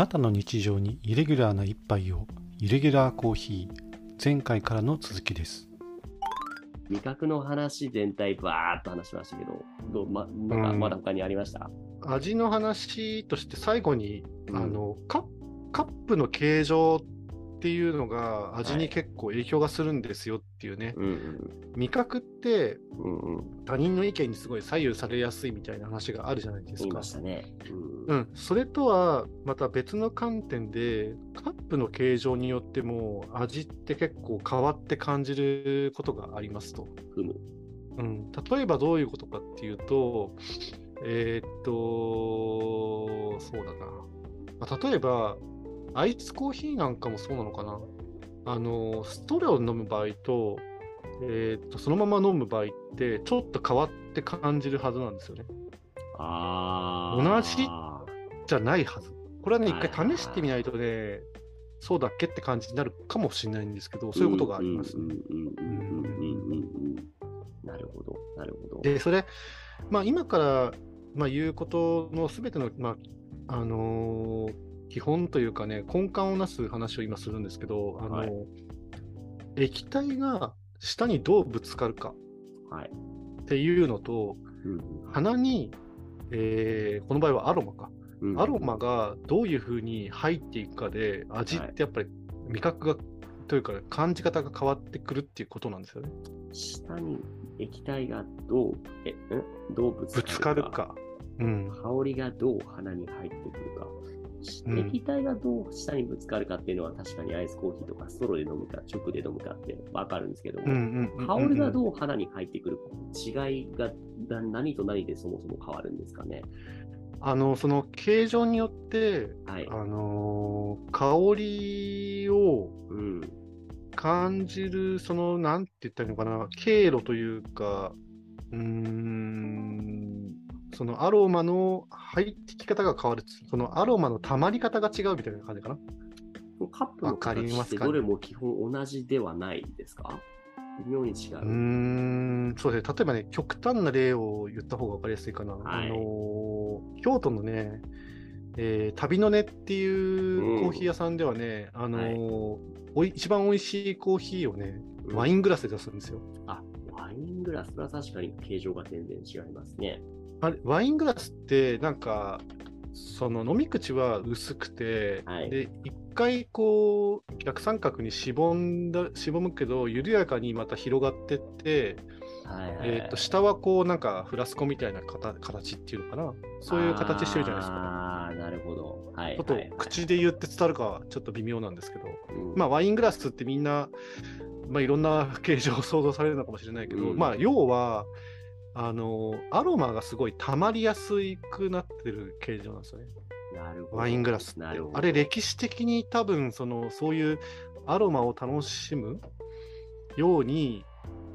なたの日常にイレギュラーな一杯をイレギュラーコーヒー前回からの続きです。味覚の話全体バーっと話しましたけど、どうまなんまだ他にありました、味の話として最後に、うん。あのカカップの形状っていうのが味に結構影響がするんですよっていうね、うんうん味覚って。他人の意見にすごい左右されやすいみたいな話があるじゃないですかね。う。ん、それとはまた別の観点でカップの形状によっても味って結構変わって感じることがありますと。うん、例えばどういうことかっていうと、えーっと、そうだな。まあ、例えば、アイスコーヒーなんかもそうなのかな？あの、ストレオを飲む場合と、えー、っと、そのまま飲む場合って、ちょっと変わって感じるはずなんですよね。あ同じじゃないはず。これはね、一回試してみないとね、そうだっけって感じになるかもしれないんですけど、そういうことがあります。なるほど、なるほど。で、それ、まあ、今から、まあ、言うことのすべての、まあ、あのー基本というかね、根幹をなす話を今するんですけど、あのーはい液体が下にどうぶつかるかはい。っていうのと、うん鼻に、えーこの場合はアロマか、うんアロマがどういうふうに入っていくかで、味ってやっぱり味覚が、というか感じ方が変わってくるっていうことなんですよね。下に液体がどう、え、ん？どうぶぶつかるか。うん。香りがどう鼻に入ってくるか、うん液体がどう舌にぶつかるかっていうのは確かにアイスコーヒーとかストローで飲むか直で飲むかってわかるんですけども、うんうんうんうん香りがどう鼻に入ってくるか、違いがな何と何でそもそも変わるんですかね？あの、その形状によって、はい。あのー香りをうん。感じる、その、なんて言ったらいいのかな、経路というか、うーん、そのアロマの入ってき方が変わる。そのアロマの溜まり方が違うみたいな感じかな。カップのわかり形ますかってどれも基本同じではないですか？微妙に違う。うーん、そうですね。例えばね、極端な例を言った方が分かりやすいかな。はいあのー京都のね、えー旅の根っていうコーヒー屋さんではね、あのーおい一番美味しいコーヒーをね、うんワイングラスで出すんですよ。あ、ワイングラスは確かに形状が全然違いますね。あれ、ワイングラスって、なんか、その飲み口は薄くて、はい。で、一回こう、逆三角にしぼんだ、しぼむけど、緩やかにまた広がってって、はいはい、えー、と下はこうなんかフラスコみたいな形形っていうのかな？そういう形してるじゃないですか。ああ、なるほど。はい、ちょっと口で言って伝わるかはちょっと微妙なんですけど、うん。まあワイングラスってみんな、まあ、いろんな形状を想像されるのかもしれないけど、うん。まあ要はあのアロマがすごい溜まりやすくなってる形状なんですよね。なるほど。ワイングラスってなるほ。どあれ歴史的に多分そのそういうアロマを楽しむように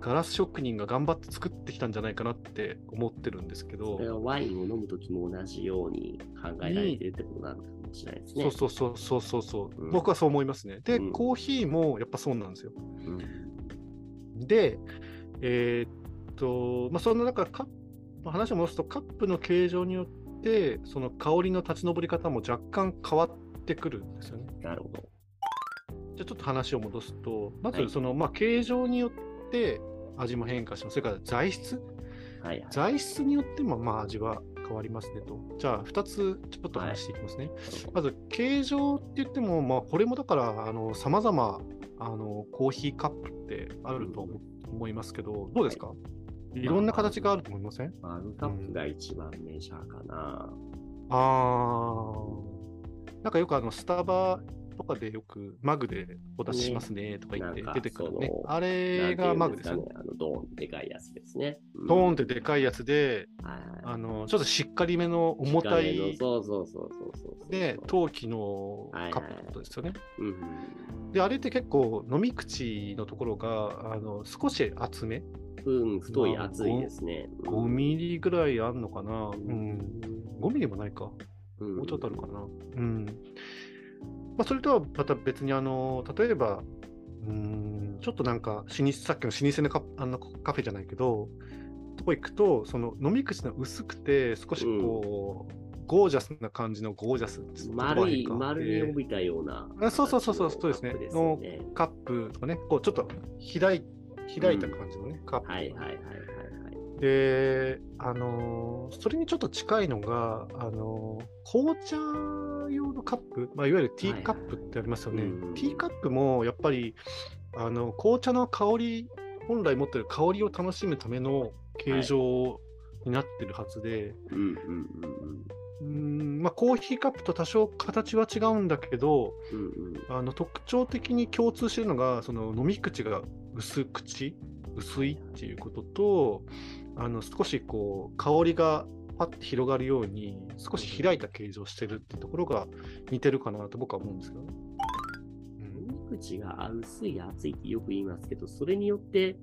ガラス職人が頑張って作ってきたんじゃないかなって思ってるんですけどそれ。はワインを飲むときも同じように考えられてるってことなのかもしれないですね。そうそうそうそうそうそう、うん僕はそう思いますね。で、うんコーヒーもやっぱそうなんですよ。うんで、えーっと、まあ、そんな中カ話を戻すと、カップの形状によって、その香りの立ち上り方も若干変わってくるんですよね。なるほど。じゃあちょっと話を戻すと、まはいずその、まあ、形状によって味も変化します。それから材質はいはい。材質によってもまあ味は変わりますねと。じゃあ2つちょっと話していきますね。まず形状って言っても、まあ、これもだからあの様々あのコーヒーカップってあると思思いますけど、どうですか、い、ろんな形があると思いません？マグカップが一番メジャーかな。あーなんかよくあのスタバとかでよくマグでお出ししますねとか言って出てくるねそ。のあれがマグですよね。あのドーンでかいやつですね。ドーンっってでかいやつで、あのちょっとしっかりめの重たいそうそうそうそうそうそう。で陶器のカップのことですよね。うん。で、あれって結構飲み口のところがあの少し厚め、うん、太い、厚いですね。5ミリぐらいあんのかな？うん。5ミリもないか。うんもうちょっとあるかな。うん。まあ、それとはまた別に、あの、例えば、うん、ちょっとなんか、老舗、さっきの老舗のカあのカフェじゃないけど、とこ行くと、その飲み口の薄くて、少しこう、ゴージャスな感じのゴージャス丸い、丸みを帯びたような形のあそうそうそうそうそうですねカップですよね。カップとかね、こうちょっと開い開いた感じのね、カップ。はいはいはいはいはい。で、あのーそれにちょっと近いのが、あのー紅茶用のカップ、まあ、いわゆるティーカップってありますよね。はいはいうんティーカップもやっぱりあの紅茶の香り、本来持ってる香りを楽しむための形状になってるはずで、うんうんうーんまあ、コーヒーカップと多少形は違うんだけど、うんうん。うんうん。あの特徴的に共通してるのが、その飲み口が薄口、薄いっていうことと、あの少しこう香りがパッて広がるように、少し開いた形状をしてるってところが似てるかなと僕は思うんですけどね。飲み口が薄い、熱いってよく言いますけど、それによって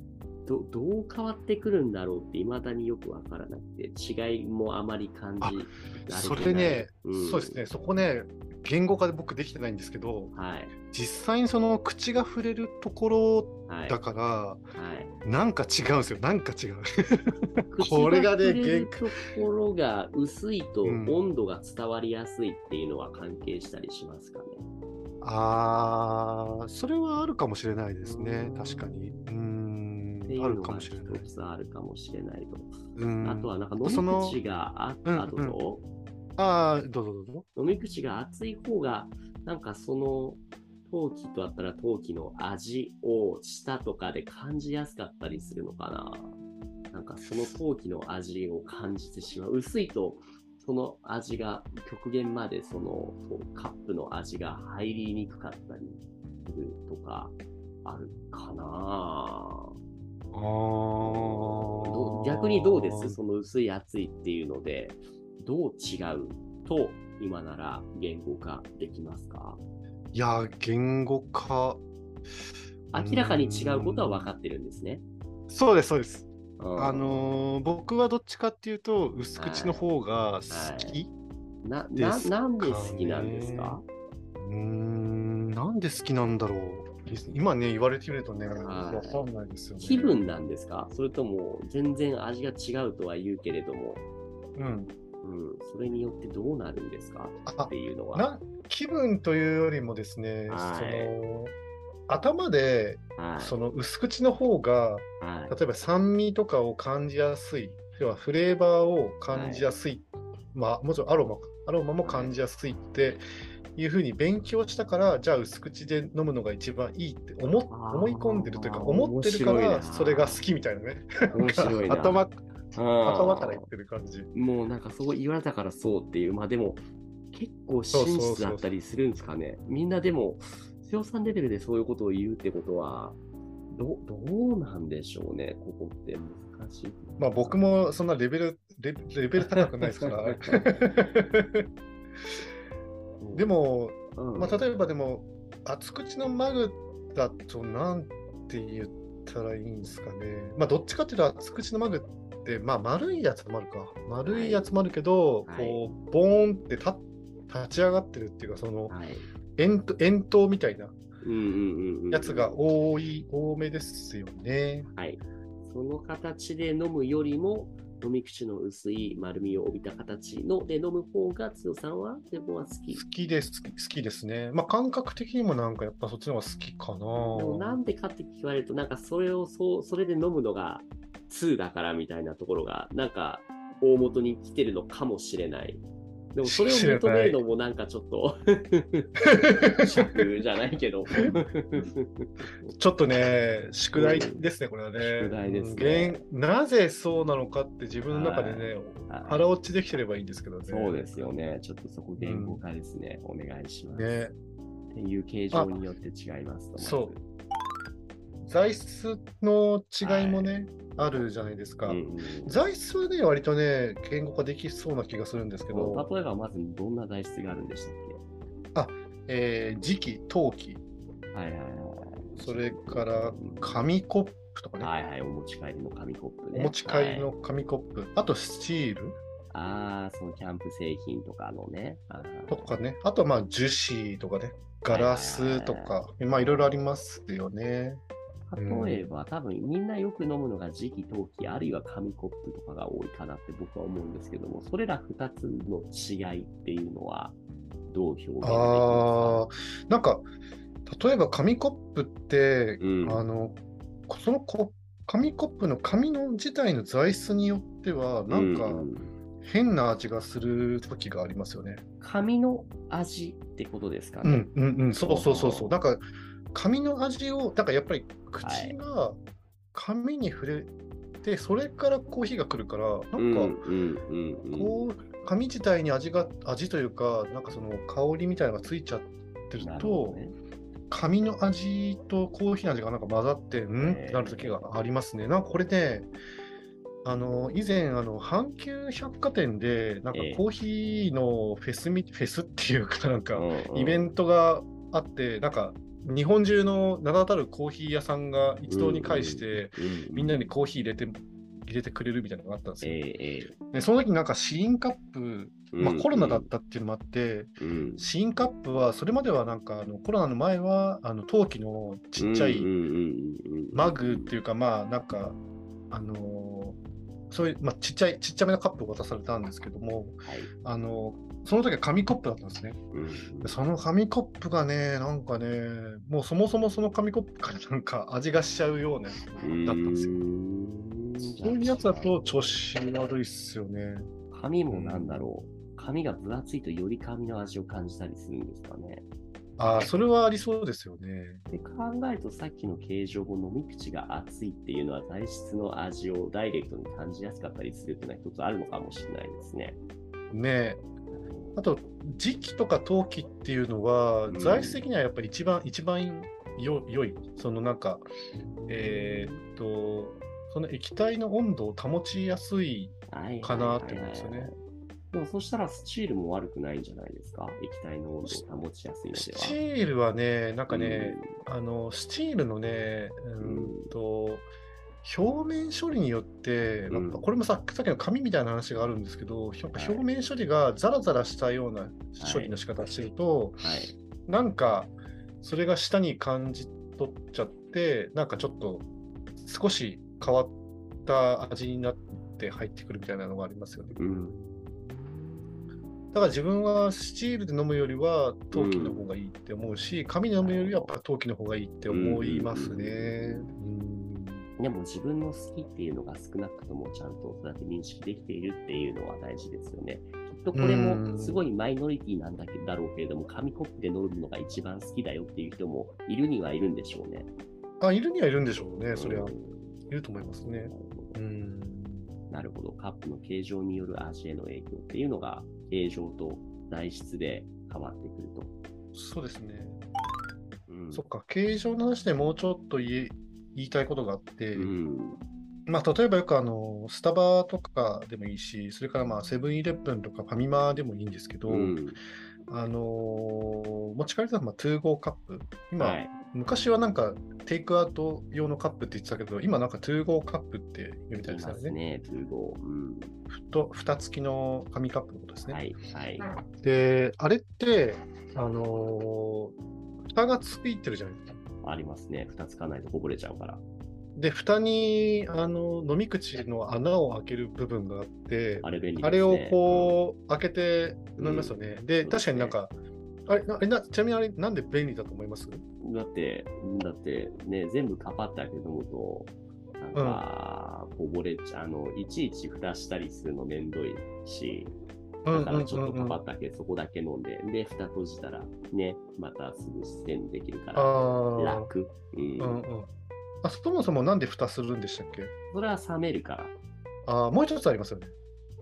どどう変わってくるんだろうって、未だによくわからなくて、違いもあまり感じ。それね、うんそうですね、そこね、言語化で僕できてないんですけど、はい。実際にその口が触れるところはい。だから、はい、なんか違うんですよ、なんか違う。口これがね触れるところが薄いとうん温度が伝わりやすいっていうのは関係したりしますかね？ああ、それはあるかもしれないですねう、ん確かに。うーんってい、あるうのが一かもしれない。つあるかもしれないと。うんあとはなんか飲み口があうんあどう？ぞああ、どうぞどうぞ。飲み口が熱い方が、なんかその陶器とあったら陶器の味を舌とかで感じやすかったりするのかな？なんかその陶器の味を感じてしまう。薄いとその味が極限までそのカップの味が入りにくかったりするとかあるかな。あどあ。逆にどうです？その薄い熱いっていうので、どう違うと今なら言語化できますか？いや、言語化。明らかに違うことは分かってるんですね。そうです、そうです。うんあのー僕はどっちかっていうと、薄口の方が好き。な、な、ですかねなんで好きなんですか？うーん、なんで好きなんだろう。今ね、言われてみるとね、はいわかんないですよね。気分なんですか？それとも全然味が違うとは言うけれども、うん。うん、それによってどうなるんですか？あっていうのは。な気分というよりもですね、はいその頭ではい。その薄口の方がはい。例えば酸味とかを感じやすい要はフレーバーを感じやすい、まあもちろんアロマかアロマも感じやすいっていうふうに勉強したからじゃあ薄口で飲むのが一番いいって思思い込んでるというか思ってるからそれが好きみたいなね。面白いな。頭 うん。頭から言ってる感じ。もうなんかそう言われたからそうっていう、まあでも結構真実だったりするんですかね。みんなでも、強さんレベルでそういうことを言うってことは、どどうなんでしょうね、ここって。難しい。まあ僕もそんなレベルレレベル高くないですから で、もうんまあ、例えばでも、厚口のマグだとなんて言ったらいいんですかね。まあ、どっちかっていうと厚口のマグって、まあ、丸いやつもあるか。丸いやつもあるけど、はいこう、ボーンって立立ち上がってるっていうか、その、はい。円筒円筒みたいなうんうんうんうん。やつが多い、多めですよね。はい。その形で飲むよりも、飲み口の薄い丸みを帯びた形ので飲む方が、強さんは自分は好き。好きです、好き好きですね。まあ、感覚的にもなんかやっぱそっちの方が好きかでもなな。んでかって聞かれると、なんかそれをそう、それで飲むのが2だからみたいなところが、なんか大元に来てるのかもしれない。でもそれを認めるのもなんかちょっと 尺じゃないけど。ちょっとね、宿題ですね、これはね。宿題ですねなぜそうなのかって自分の中でね、はい腹落ちできてればいいんですけどね。そうですよね。ちょっとそこ言語化ですね。お願いします。ね。っていう形状によって違いますと。そう材質の違いもね、あるじゃないですか。うんうん材質はね、割とね、言語化できそうな気がするんですけど、例えばまずどんな材質があるんでしたっえー磁器、陶器、けはいはいはい。それから紙コップとかね、はいはい、お持ち帰りの紙コップね。お持ち帰りの紙コップ、あとスチール。ああ、そのキャンプ製品とかのね。とかね、あとはまあ樹脂とかね、ガラスとか、まあいろいろありますよね。例えば、多分みんなよく飲むのが磁気、陶器、あるいは紙コップとかが多いかなって僕は思うんですけども、それら2つの違いっていうのはどう表現できますか？ああ、なんか、例えば紙コップって、うん。あの、そのコ紙コップの紙の自体の材質によっては、なんか変な味がする時がありますよね。紙の味ってことですかね？うんうんうん、そうそうそうそう。なんか、紙の味を、なんかやっぱり口が紙に触れて、それからコーヒーが来るから、なんか、うんうんうんうん。こう、紙自体に味が、味というか、なんかその香りみたいなのがついちゃってると、どね。紙の味とコーヒーの味がなんか混ざって、うんってなる時がありますね。なんかこれね、あの以前あの、阪急百貨店で、なんかええ。コーヒーのフェスみ、フェスっていうか、なんか、イベントがあって、なんか、日本中の名だたるコーヒー屋さんが一堂に会して、うんみんなにコーヒー入れて、入れてくれるみたいなのがあったんですよ。えええでその時になんか試飲カップ、えまあ、コロナだったっていうのもあって、うん。うん試飲カップは、それまではなんかあのコロナの前はあの陶器のちっちゃいマグっていうか、まあなんか、あのーそういう、まあ、ちっちゃい、ちっちゃめのカップを渡されたんですけども、はい。あのその時は紙コップだったんですね。うんでその紙コップがね、なんかね、もうそもそもその紙コップからなんか味がしちゃうようなやつだったんですよ。そういうやつだと調子悪いっすよね。紙もなんだろう。紙が分厚いとより紙の味を感じたりするんですかね。ああ、それはありそうですよね。で考えるとさっきの形状も飲み口が厚いっていうのは材質の味をダイレクトに感じやすかったりするっていうのは一つあるのかもしれないですね。ねえ。あと、磁気とか陶器っていうのは、うん材質的にはやっぱり一番、一番よ良い。そのなんか、えーっと、その液体の温度を保ちやすい。はいかなって思うんですよね。でもそしたらスチールも悪くないんじゃないですか？液体の温度を保ちやすいのスでは。チールはね、なんかね、あの、スチールのね、うーんと、表面処理によって、なんこれもささっきの紙みたいな話があるんですけど、ひょはい表面処理がザラザラしたような処理の仕方をしてると、うんはい。なんか、それが舌に感じ取っちゃって、なんかちょっと少し変わった味になって入ってくるみたいなのがありますよね。うん。だから自分はスチールで飲むよりは陶器の方がいいって思うし、紙で飲むよりはやっぱ陶器の方がいいって思いますね。でも自分の好きっていうのが少なくともちゃんとそうやって認識できているっていうのは大事ですよね。きっとこれもすごいマイノリティなんだけだろうけれども、紙コップで飲むのが一番好きだよっていう人もいるにはいるんでしょうね。あ、いるにはいるんでしょうね、そりゃ。うんいると思いますねな。るほどうん。なるほど。カップの形状による味への影響っていうのが、形状と材質で変わってくると。そうですね。うんそっか、形状の話でもうちょっと言い言いたいことがあって、うん。まあ、例えばよくあの、スタバとかでもいいし、それからまあ、セブンイレブンとかファミマでもいいんですけど、うんあのー持ち帰りだとまあ、2ゴーカップ。今、はい。昔はなんか、テイクアウト用のカップって言ってたけど、今なんか2ゴーカップって言うみたいいですよね。ね、通号。うん。ふと蓋付きの紙カップのことですね。はい。はい。で、あれって、あのー蓋がついてるじゃないですか。ありますね。蓋つかないとこぼれちゃうから。で、蓋にあの飲み口の穴を開ける部分があって、あれね。あれをこう開けて飲みますよね。うですね確かになんか、あれなあれなちなみにあれ、なんで便利だと思います？うん。だって、だってね、全部カパって開けて飲むと、なんか、こぼれちゃう、あの、いちいち蓋したりするのめんどいし、だからちょっとカパって開けてそこだけ飲んで、で、蓋閉じたら、ね、またすぐステンできるから、楽。うん。うんうん。あそもそもなんで蓋するんでしたっけ？それは冷めるから。あーもう一つありますよね。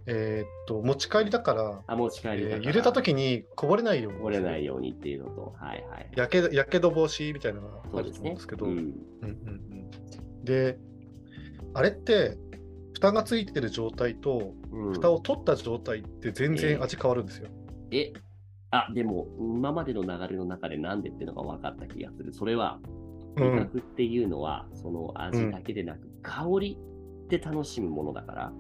えーっと、持ち帰りだから、あ、持ち帰りえー揺れた時にこぼれないように。こぼれないようにっていうのと、はいはい。やけやけど防止みたいなのがあるとそうですね思うんですけど、うん。うんうんうんで、あれって、蓋がついてる状態と、うん蓋を取った状態って全然味変わるんですよ。え、あ、でも、今までの流れの中でなんでっていうのが分かった気がする。それは、うん味覚っていうのは、その味だけでなく、香りで楽しむものだから、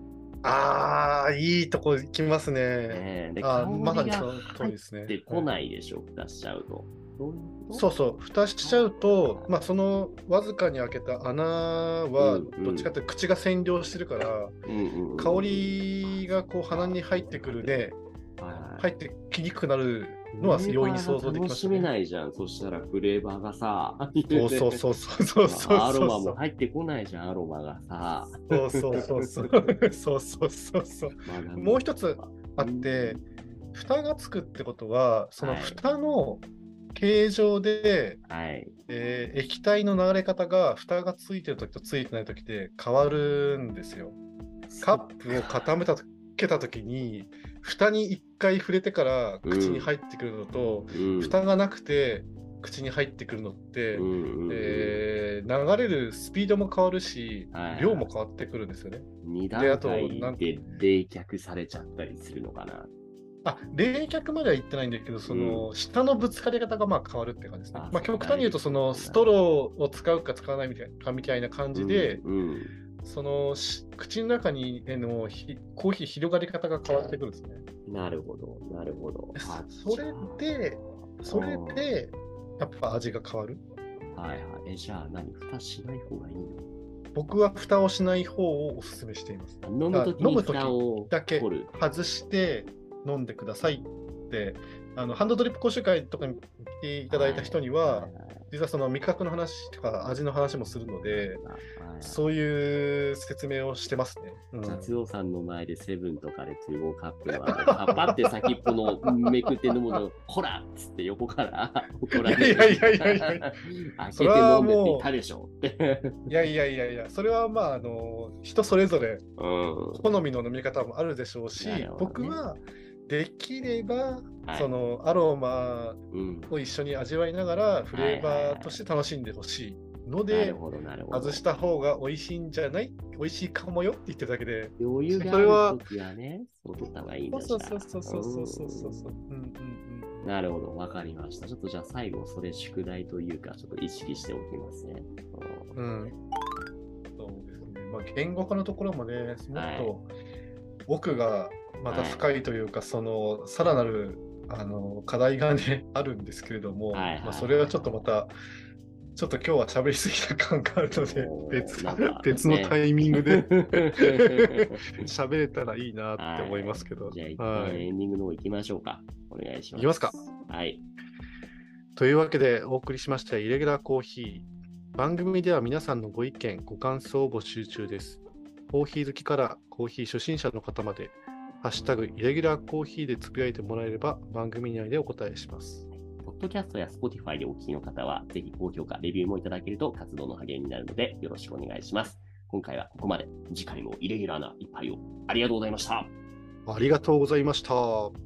ああ、いいとこ来ますね。ねであ香りが入ですね。ってこないでしょ、蓋しちゃうと。どういうこと？そうそう、蓋しちゃうと、まあ、そのわずかに開けた穴はどっちかって口が占領してるから、うんうんうん香りがこう鼻に入ってくるで、はいはい入ってきにくくなるのは容易に想像できま楽しめすね。ないじゃん。そしたらフレーバーがさ、そうそうそうそうそうそうアロマそう。も入ってこないじゃん、アロマがさ。そうそうそうそう。そうそうそうそう。もう一つあって、蓋がつくってことは、そのはい蓋の形状で、はい。えー液体の流れ方が蓋がついてるときとついてないときで変わるんですよ。カップを傾めたとけたときに、蓋に一回触れてから口に入ってくるのと、うん、蓋がなくて口に入ってくるのって、うんえー流れるスピードも変わるしはいはい、量も変わってくるんですよね。二であと段階なんで冷却されちゃったりするのかな。あ冷却までは言ってないんだけど、その、下のぶつかり方がまあ変わるって感じですね。まあ、極端に言うと、そのストローを使うか使わないみたいなかみたいな感じで、うんうんそのし口の中にへのひコーヒー広がり方が変わってくるんですね。なるほど、なるほど。あそれで、それで、やっぱ味が変わる？はいはい。え、じゃあ何？蓋しない方がいいの？僕は蓋をしない方をお勧めしています。飲むときに飲む時蓋をだけ。外して飲んでくださいって、あのハンドドリップ講習会とかに来ていただいた人には、いはい実はその味覚の話とか味の話もするので、はいそういう説明をしてますね。うん達夫さんの前でセブンとかで to go カップのあのパパって先っぽのめくって飲むの、ほらっつって横から 怒られる。いやいやいやいやいや開けそれはて飲んでってもう言ったでしょって。いやいやいやいや、それはまあ、あの人それぞれうん。好みの飲み方もあるでしょうし、なるほどね僕はできれば、はい、そのアロマを一緒に味わいながら、フレーバーとして楽しんでほしいので、外した方が美味しいんじゃない？美味しいかもよって言ってるだけで、余裕がある時はね、ったがいいんだそうそうそうそうそうそうそう。うんうんうん、なるほど、わかりました。ちょっとじゃあ最後、それ宿題というか、ちょっと意識しておきますね。うん。そうですね。まあ、言語化のところもね、もっと、は、僕がまた深いというか、そのさらなるあの課題がね、あるんですけれども、はいはいまあ、それはちょっとまた、ちょっと今日は喋りすぎた感があるので別 別のタイミングでね 喋れたらいいなって思いますけど。じゃあ、一はい旦エンディングの方行きましょうか。お願いします。行きますか。はい。というわけでお送りしましたイレギュラーコーヒー。番組では皆さんのご意見、ご感想を募集中です。コーヒー好きからコーヒー初心者の方まで、ハッシュタグイレギュラーコーヒーでつぶやいてもらえれば番組内でお答えします。ポッドキャストや Spotify でお聞きの方は、ぜひ高評価、レビューもいただけると活動の励みになるので、よろしくお願いします。今回はここまで。次回もイレギュラーな一杯をありがとうございました。ありがとうございました。